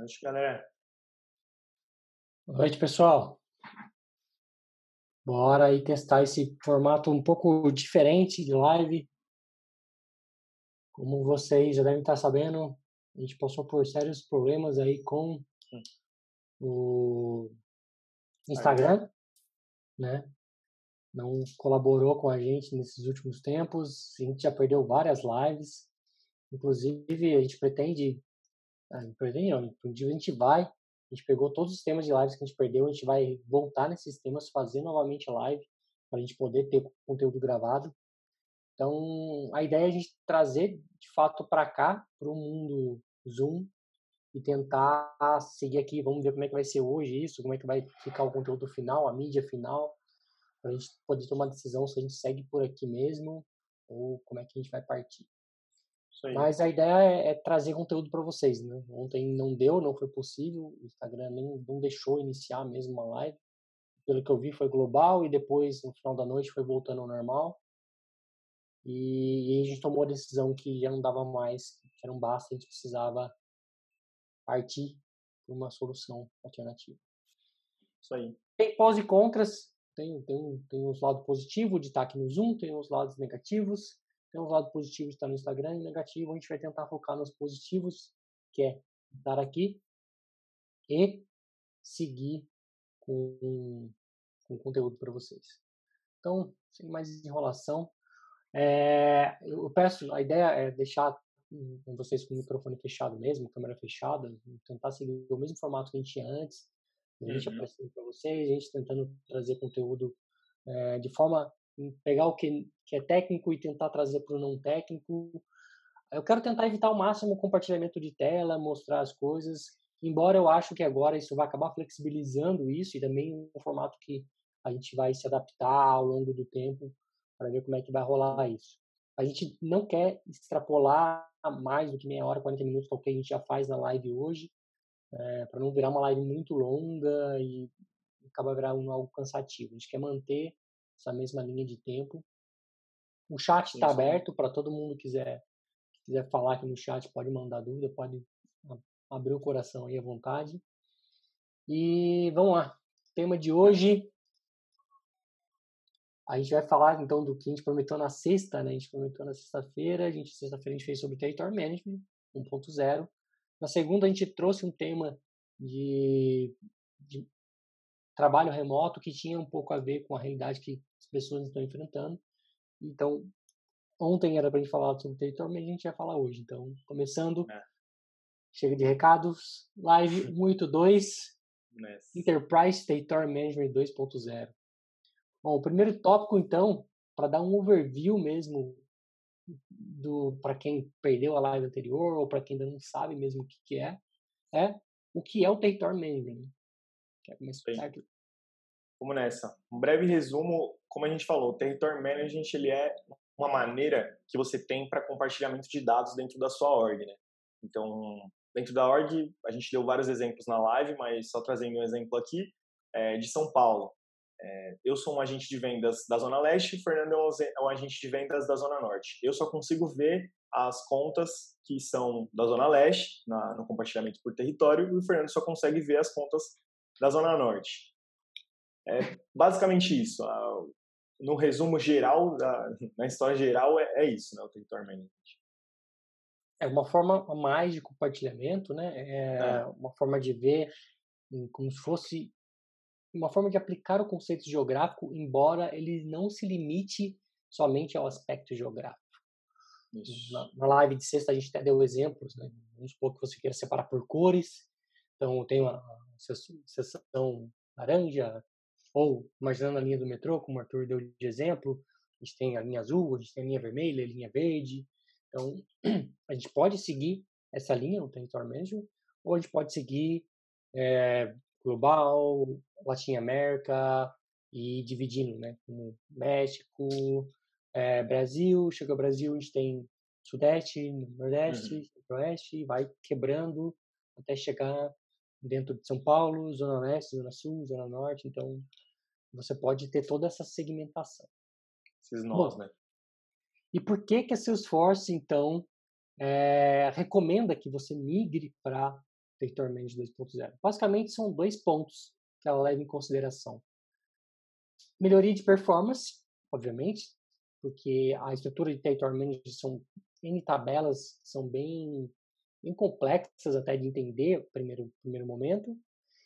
noite, galera. Boa noite, pessoal. Bora aí testar esse formato um pouco diferente de live. Como vocês já devem estar sabendo, a gente passou por sérios problemas aí com o Instagram, né? Não colaborou com a gente nesses últimos tempos. A gente já perdeu várias lives. Inclusive, a gente pretende. Ah, pretende não, um dia a gente vai. A gente pegou todos os temas de lives que a gente perdeu. A gente vai voltar nesses temas, fazer novamente a live, para a gente poder ter conteúdo gravado. Então, a ideia é a gente trazer de fato para cá, para o mundo Zoom, e tentar seguir aqui. Vamos ver como é que vai ser hoje isso, como é que vai ficar o conteúdo final, a mídia final, para a gente poder tomar decisão se a gente segue por aqui mesmo ou como é que a gente vai partir. Mas a ideia é, é trazer conteúdo para vocês, né? Ontem não deu, não foi possível, o Instagram nem, não deixou iniciar mesmo uma live. Pelo que eu vi, foi global e depois, no final da noite, foi voltando ao normal. E, e a gente tomou a decisão que já não dava mais, que era um basta, a gente precisava partir para uma solução alternativa. Isso aí. Tem pós e contras, tem, tem, tem os lados positivos de estar aqui no Zoom, tem os lados negativos, tem os lados positivos de estar no Instagram e negativo a gente vai tentar focar nos positivos, que é estar aqui e seguir com, com conteúdo para vocês. Então, sem mais enrolação, é, eu peço, a ideia é deixar com vocês com o microfone fechado mesmo, câmera fechada, tentar seguir o mesmo formato que a gente tinha antes, a gente uhum. aparecendo para vocês, a gente tentando trazer conteúdo é, de forma pegar o que, que é técnico e tentar trazer para o não técnico. Eu quero tentar evitar ao máximo o compartilhamento de tela, mostrar as coisas, embora eu acho que agora isso vai acabar flexibilizando isso e também um formato que a gente vai se adaptar ao longo do tempo para ver como é que vai rolar isso. A gente não quer extrapolar mais do que meia hora, 40 minutos, que é o que a gente já faz na live hoje, é, para não virar uma live muito longa e acabar virando algo cansativo. A gente quer manter essa mesma linha de tempo. O chat está aberto para todo mundo que quiser, que quiser falar aqui no chat, pode mandar dúvida, pode abrir o coração aí à vontade. E vamos lá. Tema de hoje. A gente vai falar então do que a gente prometeu na sexta, né? A gente prometeu na sexta-feira. A gente sexta-feira a gente fez sobre Territory Management 1.0. Na segunda, a gente trouxe um tema de, de, trabalho remoto que tinha um pouco a ver com a realidade que pessoas estão enfrentando. Então, ontem era para gente falar sobre território, mas a gente vai falar hoje. Então, começando, é. chega de recados, live 182, Enterprise Territory Management 2.0. Bom, o primeiro tópico, então, para dar um overview mesmo do para quem perdeu a live anterior ou para quem ainda não sabe mesmo o que, que é, é o que é o Territory Management. Quer começar aqui? Vamos nessa. Um breve resumo, como a gente falou, o Territory Management ele é uma maneira que você tem para compartilhamento de dados dentro da sua org, né? Então, dentro da org, a gente deu vários exemplos na live, mas só trazendo um exemplo aqui, é, de São Paulo. É, eu sou um agente de vendas da Zona Leste, Fernando é um agente de vendas da Zona Norte. Eu só consigo ver as contas que são da Zona Leste, na, no compartilhamento por território, e o Fernando só consegue ver as contas da Zona Norte. É basicamente isso. No resumo geral, na história geral, é, é isso, né, o território management. É uma forma a mais de compartilhamento, né? É, é. uma forma de ver como se fosse uma forma de aplicar o conceito geográfico, embora ele não se limite somente ao aspecto geográfico. Na, na, live de sexta a gente até deu exemplos, né? Vamos supor que você queira separar por cores, então tem uma seção laranja, ou imaginando a linha do metrô, como o Arthur deu de exemplo, a gente tem a linha azul, a gente tem a linha vermelha, a linha verde. Então, a gente pode seguir essa linha, o território mesmo, ou a gente pode seguir é, global, Latinoamérica e dividindo, né? Como México, é, Brasil, chega ao Brasil, a gente tem Sudeste, Nordeste, uhum. Centro-Oeste, vai quebrando até chegar dentro de São Paulo, Zona Leste, Zona Sul, Zona Norte, então você pode ter toda essa segmentação. Esses nós, né? E por que que a Salesforce, então, é, recomenda que você migre para Territory Manager 2.0? Basicamente, são dois pontos que ela leva em consideração. Melhoria de performance, obviamente, porque a estrutura de Territory Manager são em tabelas são bem, bem complexas até de entender primeiro, primeiro momento.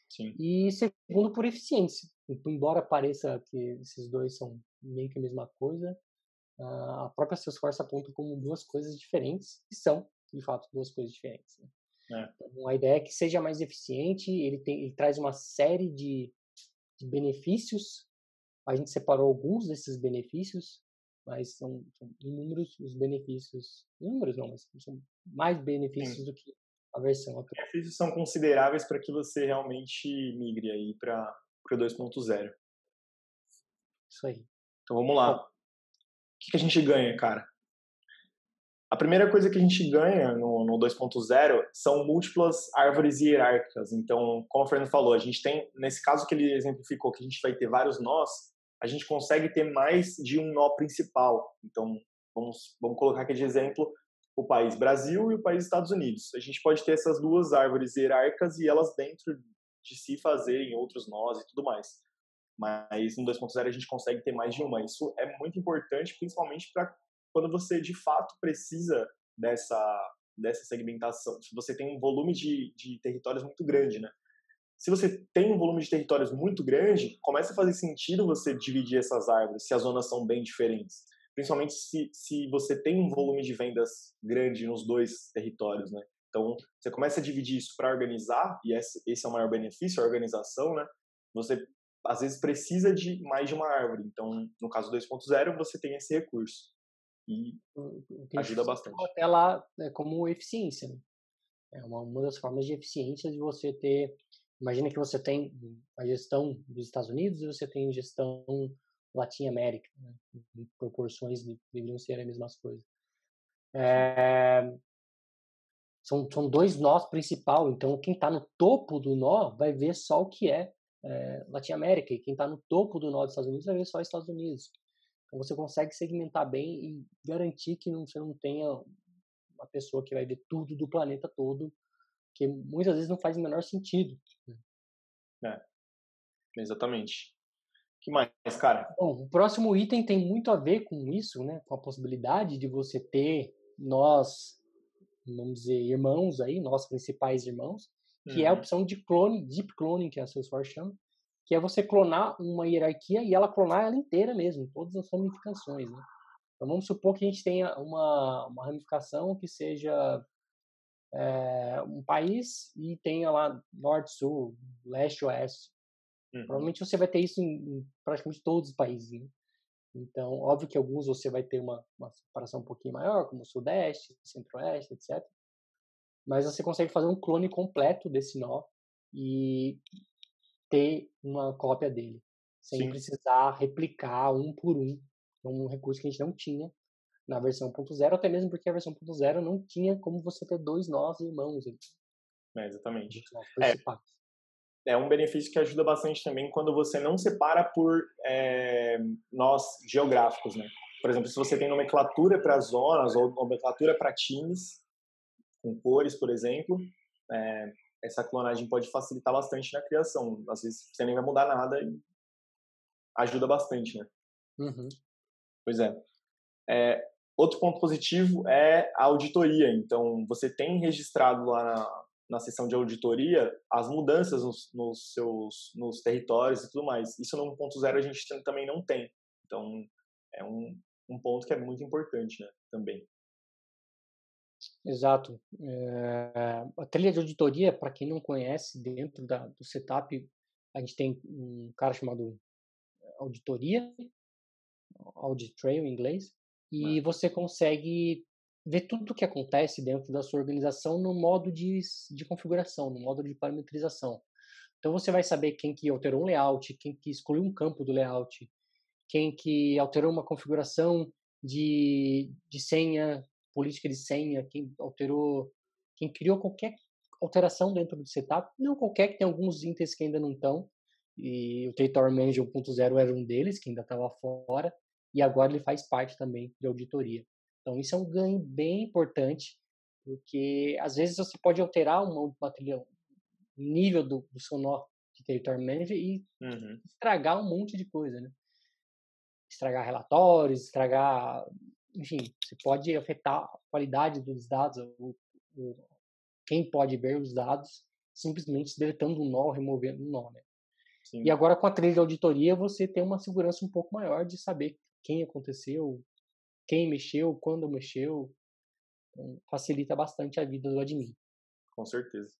Sim. E segundo, por eficiência. Embora pareça que esses dois são meio que a mesma coisa, a própria Salesforce aponta como duas coisas diferentes, e são, de fato, duas coisas diferentes. Né? É. Então, a ideia é que seja mais eficiente, ele, tem, ele traz uma série de, de benefícios. A gente separou alguns desses benefícios, mas são, são inúmeros os benefícios. Inúmeros não, mas são mais benefícios Sim. do que a versão atual. Os benefícios são consideráveis para que você realmente migre aí para o 2.0. Isso aí. Então vamos lá. O que, que a gente ganha, cara? A primeira coisa que a gente ganha no, no 2.0 são múltiplas árvores hierárquicas. Então, como o Fernando falou, a gente tem, nesse caso que ele exemplificou, que a gente vai ter vários nós, a gente consegue ter mais de um nó principal. Então, vamos, vamos colocar aqui de exemplo o país Brasil e o país Estados Unidos. A gente pode ter essas duas árvores hierárquicas e elas dentro de si fazerem outros nós e tudo mais. Mas no 2.0 a gente consegue ter mais de uma. Isso é muito importante, principalmente para quando você de fato precisa dessa, dessa segmentação. Se você tem um volume de, de territórios muito grande, né? Se você tem um volume de territórios muito grande, começa a fazer sentido você dividir essas árvores, se as zonas são bem diferentes. Principalmente se, se você tem um volume de vendas grande nos dois territórios, né? Então, você começa a dividir isso para organizar, e esse, esse é o maior benefício, a organização, né? Você, às vezes, precisa de mais de uma árvore. Então, no caso 2.0, você tem esse recurso e ajuda bastante. Até lá é como eficiência. Né? É uma, uma das formas de eficiência de você ter. Imagina que você tem a gestão dos Estados Unidos e você tem gestão Latim América, né? proporções deveriam ser as mesmas coisas. É, são, são dois nós principal, então quem está no topo do nó vai ver só o que é, é Latim América, e quem está no topo do nó dos Estados Unidos vai ver só Estados Unidos. Então você consegue segmentar bem e garantir que não, você não tenha uma pessoa que vai ver tudo do planeta todo, que muitas vezes não faz o menor sentido. Né? É, exatamente. que mais, cara? Bom, o próximo item tem muito a ver com isso, né? Com a possibilidade de você ter nós, vamos dizer, irmãos aí, nós principais irmãos, que uhum. é a uhum. opção de clone, deep cloning, que a Salesforce chama, que é você clonar uma hierarquia e ela clonar ela inteira mesmo, todas as ramificações, né? Então vamos supor que a gente tenha uma, uma ramificação que seja é, um país e tenha lá norte, sul, leste, oeste. Uhum. Provavelmente você vai ter isso em, em, praticamente todos os países, né? Então, óbvio que alguns você vai ter uma, uma separação um pouquinho maior, como sudeste, centro-oeste, etc. Mas você consegue fazer um clone completo desse nó e ter uma cópia dele, sem Sim. precisar replicar um por um. É um recurso que a gente não tinha na versão 1.0, até mesmo porque a versão 1.0 não tinha como você ter dois nós irmãos. É, exatamente. É, é um benefício que ajuda bastante também quando você não separa por é, nós geográficos, né? Por exemplo, se você tem nomenclatura para zonas ou nomenclatura para times, com cores, por exemplo, é, essa clonagem pode facilitar bastante na criação. Às vezes você nem vai mudar nada e ajuda bastante, né? Uhum. Pois é. é. Outro ponto positivo é a auditoria. Então, você tem registrado lá na, na seção de auditoria as mudanças nos, nos seus nos territórios e tudo mais. Isso no 1.0 a gente também não tem. Então, é um, um ponto que é muito importante né, também. Exato. É, a trilha de auditoria, para quem não conhece, dentro da, do setup, a gente tem um cara chamado auditoria, audit trail em inglês, e você consegue ver tudo o que acontece dentro da sua organização no modo de, de configuração, no modo de parametrização. Então você vai saber quem que alterou um layout, quem que excluiu um campo do layout, quem que alterou uma configuração de, de senha política de senha, quem alterou, quem criou qualquer alteração dentro do setup, não qualquer, que tem alguns itens que ainda não estão, e o Territory Manager 1.0 era um deles, que ainda estava fora, e agora ele faz parte também de auditoria. Então isso é um ganho bem importante, porque às vezes você pode alterar uma, uma trilha, nível do, do seu nó de territory manager e uhum. estragar um monte de coisa, né? Estragar relatórios, estragar, enfim, você pode afetar a qualidade dos dados, o, o, quem pode ver os dados simplesmente deletando um nó, removendo um nó, né? Sim. E agora com a trilha de auditoria você tem uma segurança um pouco maior de saber quem aconteceu, quem mexeu, quando mexeu. Então, facilita bastante a vida do admin. Com certeza.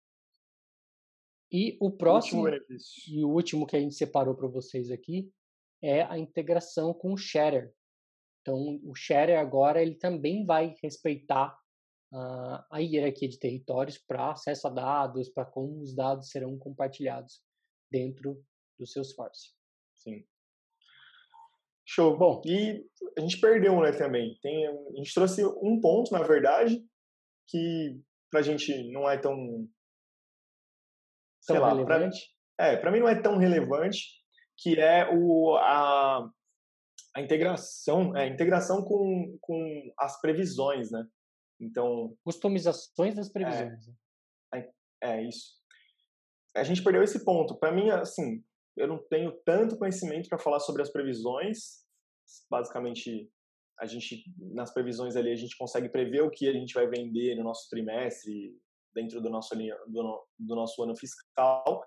E o próximo o e o último que a gente separou para vocês aqui é a integração com o Shatter. Então, o Shatter agora ele também vai respeitar uh, a hierarquia de territórios para acesso a dados, para como os dados serão compartilhados dentro do Salesforce. Sim. Show. Bom, e a gente perdeu, né, também. Tem, a gente trouxe um ponto, na verdade, que pra gente não é tão. Sei tão lá, relevante. Pra, é, pra mim não é tão relevante, que é o, a, a integração, é, a integração com, com as previsões, né? Então. Customizações das previsões. É, é, é isso. A gente perdeu esse ponto. Para mim, assim, eu não tenho tanto conhecimento para falar sobre as previsões. Basicamente, a gente nas previsões ali a gente consegue prever o que a gente vai vender no nosso trimestre dentro do nosso do, do nosso ano fiscal.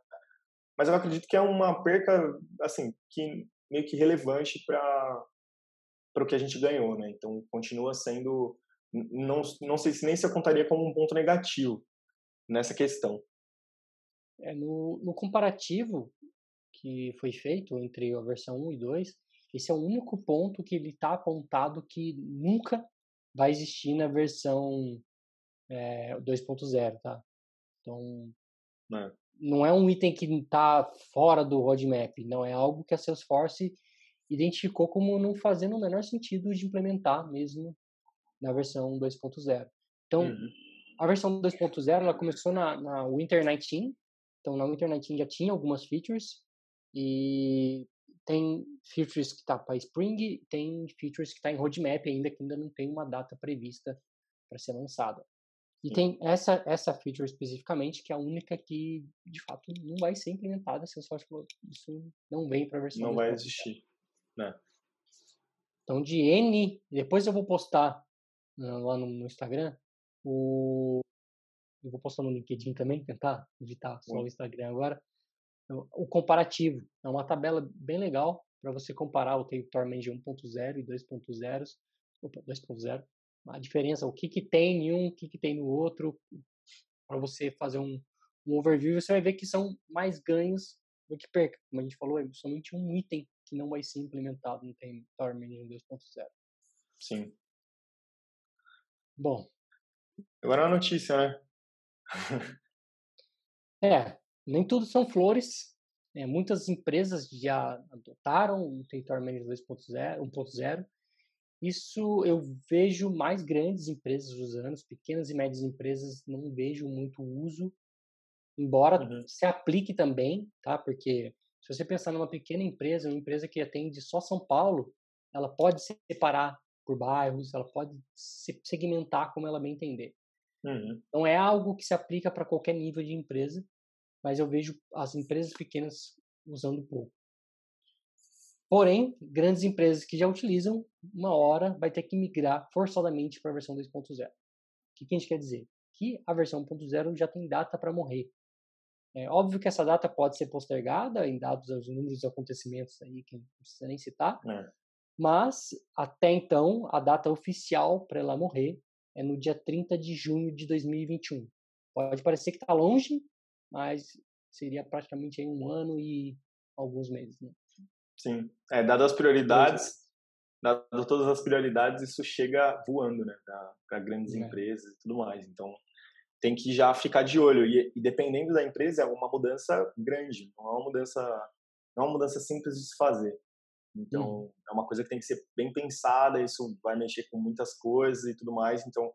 Mas eu acredito que é uma perca assim que meio que relevante para para o que a gente ganhou, né? Então continua sendo não não sei se nem se eu contaria como um ponto negativo nessa questão. É, no, no comparativo, que foi feito entre a versão 1 e 2, esse é o único ponto que ele está apontado que nunca vai existir na versão é, 2.0, tá? Então, é. não é um item que está fora do roadmap, não é algo que a Salesforce identificou como não fazendo o menor sentido de implementar mesmo na versão 2.0. Então, uhum. a versão 2.0 ela começou na, na Winter 19, então na Winter 19 já tinha algumas features, e tem features que está para Spring, tem features que está em roadmap ainda, que ainda não tem uma data prevista para ser lançada. E Sim. tem essa, essa feature especificamente, que é a única que, de fato, não vai ser implementada. Salesforce falou, isso não vem para a versão. Não vai existir, né? Então, de N, depois eu vou postar uh, lá no, no, Instagram, o, eu vou postar no LinkedIn também, tentar editar só o Instagram agora, o comparativo. É uma tabela bem legal para você comparar o Manager 1.0 e 2.0. Opa, 2.0. A diferença, o que, que tem em um, o que, que tem no outro, para você fazer um, um overview, você vai ver que são mais ganhos do que perca. Como a gente falou, é somente um item que não vai ser implementado no Manager 2.0. Sim. Bom. Agora uma notícia, né? é, nem tudo são flores. É, muitas empresas já adotaram o Territory Manager 2.0, 1.0. Isso eu vejo mais grandes empresas usando, pequenas e médias empresas não vejo muito uso, embora uhum. se aplique também, tá? Porque se você pensar numa pequena empresa, uma empresa que atende só São Paulo, ela pode separar por bairros, ela pode se segmentar como ela bem entender. Uhum. Não é algo que se aplica para qualquer nível de empresa, mas eu vejo as empresas pequenas usando pouco. Porém, grandes empresas que já utilizam, uma hora vai ter que migrar forçadamente para a versão 2.0. O que, que a gente quer dizer? Que a versão 1.0 já tem data para morrer. É óbvio que essa data pode ser postergada em dados aos números de acontecimentos aí que não precisa nem citar, é. mas até então a data oficial para ela morrer é no dia 30 de junho de 2021. Pode parecer que está longe, mas seria praticamente aí um ano e alguns meses, né? Sim, é, dado as prioridades, dado todas as prioridades, isso chega voando, né, para grandes é. empresas e tudo mais. Então, tem que já ficar de olho e, e, dependendo da empresa é uma mudança grande, não é uma mudança, não é uma mudança simples de se fazer. Então, hum. é uma coisa que tem que ser bem pensada, isso vai mexer com muitas coisas e tudo mais. Então,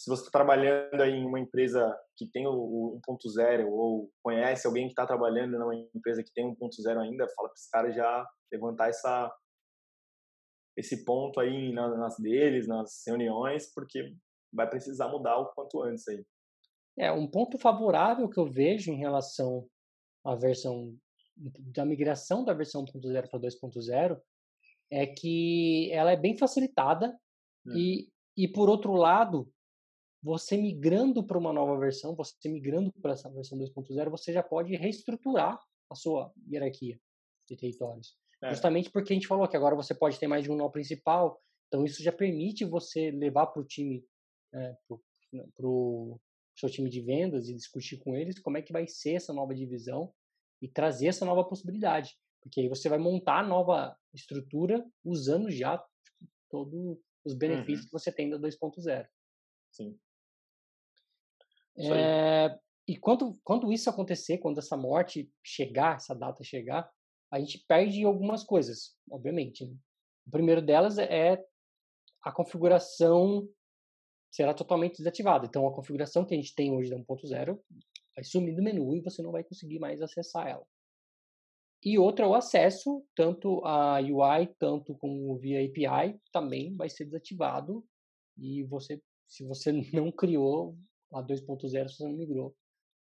se você está trabalhando aí em uma empresa que tem o, 1.0 ou conhece alguém que está trabalhando numa empresa que tem 1.0 ainda, fala para esse cara já levantar essa, esse ponto aí nas deles, nas reuniões, porque vai precisar mudar o quanto antes aí. É, um ponto favorável que eu vejo em relação à versão da migração da versão 1.0 para 2.0 é que ela é bem facilitada hum. e, e por outro lado, você migrando para uma nova versão, você migrando para essa versão 2.0, você já pode reestruturar a sua hierarquia de territórios. É. Justamente porque a gente falou que agora você pode ter mais de um nó principal, então isso já permite você levar para o time, é, para o seu time de vendas e discutir com eles como é que vai ser essa nova divisão e trazer essa nova possibilidade. Porque aí você vai montar a nova estrutura usando já tipo, todos os benefícios uhum. que você tem da 2.0. Sim. É, e quando, quando isso acontecer, quando essa morte chegar, essa data chegar, a gente perde algumas coisas, obviamente. Né? O primeiro delas é a configuração será totalmente desativada. Então, a configuração que a gente tem hoje da 1.0 vai sumir do menu e você não vai conseguir mais acessar ela. E outra, o acesso, tanto a UI, tanto como via API, também vai ser desativado. E você, se você não criou a 2.0, se você não migrou,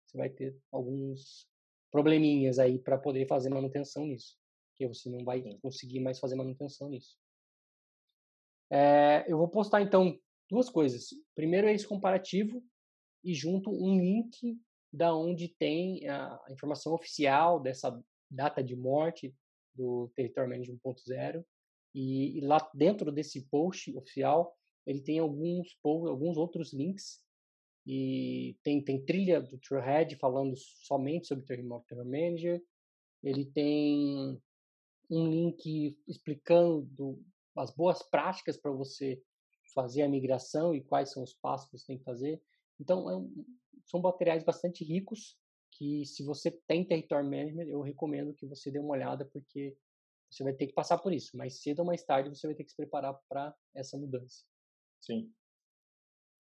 você vai ter alguns probleminhas aí para poder fazer manutenção nisso. Porque você não vai conseguir mais fazer manutenção nisso. É, eu vou postar então duas coisas. Primeiro é esse comparativo e junto um link da onde tem a informação oficial dessa data de morte do Territory Management 1.0 e, e, lá dentro desse post oficial ele tem alguns alguns outros links e tem tem trilha do Trailhead falando somente sobre Territory Manager ele tem um link explicando as boas práticas para você fazer a migração e quais são os passos que você tem que fazer então é um, são materiais bastante ricos que se você tem território management, eu recomendo que você dê uma olhada porque você vai ter que passar por isso. Mais cedo ou mais tarde você vai ter que se preparar para essa mudança. Sim.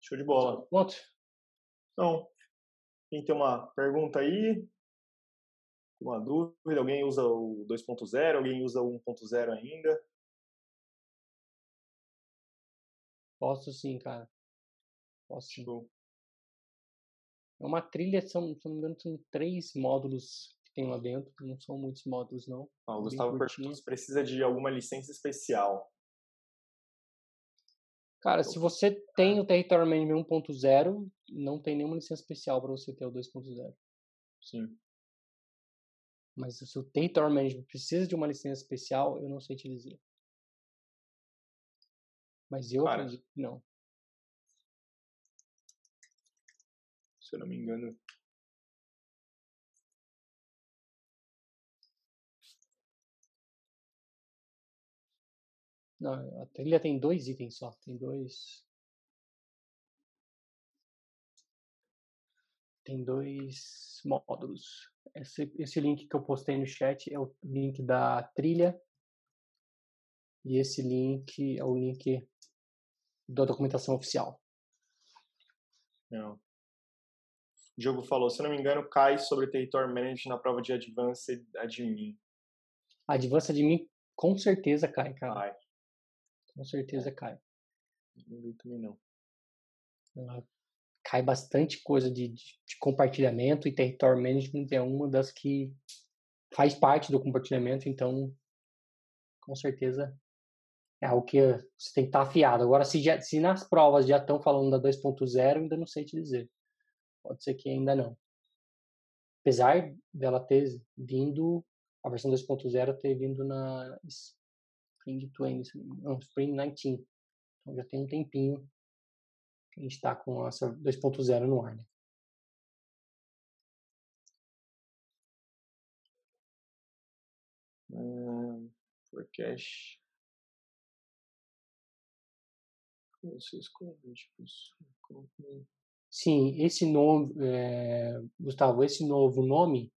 Show de bola. Pronto. Então, quem tem uma pergunta aí? Uma dúvida? Alguém usa o 2.0? Alguém usa o 1.0 ainda? Posso sim, cara. Posso sim. É uma trilha, são, se não me engano, são três módulos que tem lá dentro, não são muitos módulos, não. Ah, o Gustavo perguntou se precisa de alguma licença especial. Cara, se você tem o Territory Management 1.0, não tem nenhuma licença especial para você ter o 2.0. Sim. Mas se o Territory Management precisa de uma licença especial, eu não sei te dizer. Mas eu Cara, acredito que não. se eu não me engano. Não, a trilha tem dois itens só, tem dois. Tem dois módulos. Esse, esse link que eu postei no chat é o link da trilha. E esse link é o link da documentação oficial. Não. O Diogo falou, se não me engano, cai sobre Territory Management na prova de Advanced Admin. Advanced Admin com certeza cai, cara. Cai. Com certeza é. cai. Não vi também não. Ela cai bastante coisa de, de, de compartilhamento e Territory Management é uma das que faz parte do compartilhamento, então com certeza é algo que você tem que estar afiado. Agora, se, já, se nas provas já estão falando da 2.0, ainda não sei te dizer. Pode ser que ainda não. Apesar dela ter vindo, a versão 2.0 ter vindo na Spring 20, não, Spring 19. Então já tem um tempinho que a gente está com essa 2.0 no ar. Né? Um, forecast. Vocês Sim, esse nome, é, Gustavo, esse novo nome,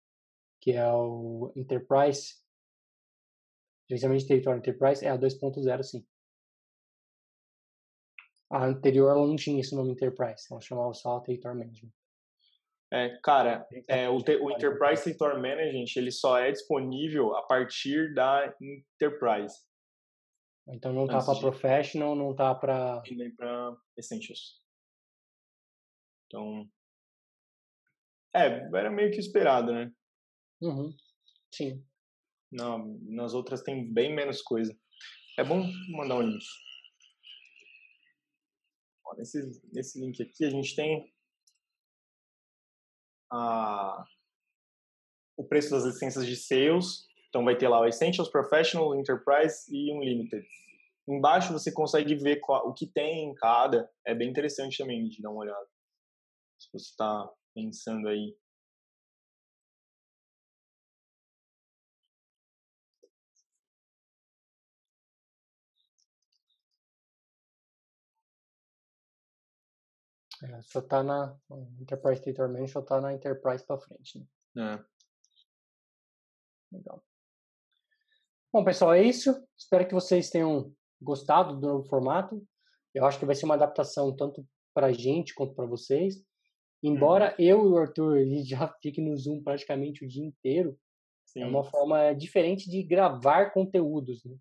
que é o Enterprise, gerenciamento de território Enterprise, é a 2.0, sim. A anterior ela não tinha esse nome Enterprise, ela chamava só Territory Management. É, cara, é, o, o Enterprise Territory Management ele só é disponível a partir da Enterprise. Então não tá para Professional, não tá para nem para Essentials. Então, É, era meio que esperado, né? Uhum. Sim. Nas outras tem bem menos coisa. É bom mandar um link. Ó, nesse, nesse link aqui a gente tem a, o preço das licenças de sales. Então vai ter lá o Essentials, Professional, Enterprise e Unlimited. Embaixo você consegue ver qual, o que tem em cada. É bem interessante também de dar uma olhada. Se você está pensando aí. É, só tá na Enterprise Data Management, só tá na Enterprise para frente, né? É. Legal. Bom, pessoal, é isso. Espero que vocês tenham gostado do novo formato. Eu acho que vai ser uma adaptação tanto para a gente quanto para vocês. Embora uhum. eu e o Arthur já fique no Zoom praticamente o dia inteiro, é Sim. é uma forma diferente de gravar conteúdos. Né?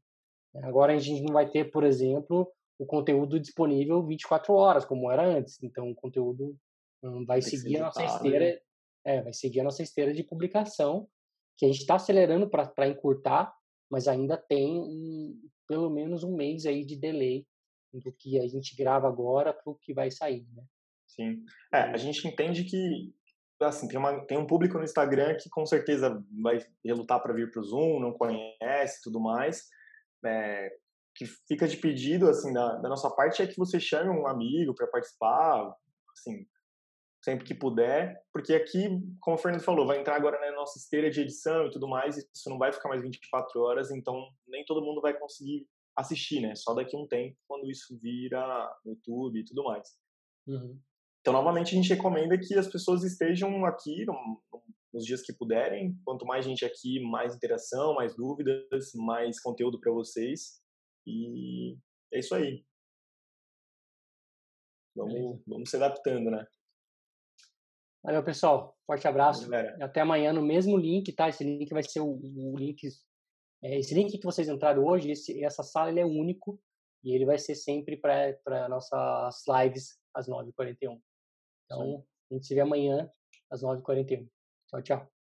Agora a gente não vai ter, por exemplo, o conteúdo disponível 24 horas, como era antes. Então o conteúdo um, vai Tem seguir a nossa esteira, né? é, vai seguir a nossa esteira de publicação, que a gente está acelerando para encurtar, mas ainda tem um, pelo menos um mês aí de delay do que a gente grava agora para o que vai sair, né? Sim. É, a gente entende que assim, tem, uma, tem um público no Instagram que com certeza vai relutar para vir para o Zoom, não conhece tudo mais. É, que fica de pedido, assim, da, da nossa parte é que você chame um amigo para participar, assim, sempre que puder, porque aqui, como o Fernando falou, vai entrar agora na nossa esteira de edição e tudo mais, e isso não vai ficar mais 24 horas, então nem todo mundo vai conseguir assistir, né? Só daqui a um tempo, quando isso vira YouTube e tudo mais. Uhum. Então, novamente, a gente recomenda que as pessoas estejam aqui nos dias que puderem. Quanto mais gente aqui, mais interação, mais dúvidas, mais conteúdo para vocês. E é isso aí. Vamos, vamos se adaptando, né? Valeu, pessoal. Forte abraço. Valeu, Até amanhã no mesmo link, tá? Esse link vai ser o, o link. É, esse link que vocês entraram hoje, esse, essa sala ele é único e ele vai ser sempre para nossas lives às 9h41. Então, a gente se vê amanhã às 9h41. Tchau, tchau.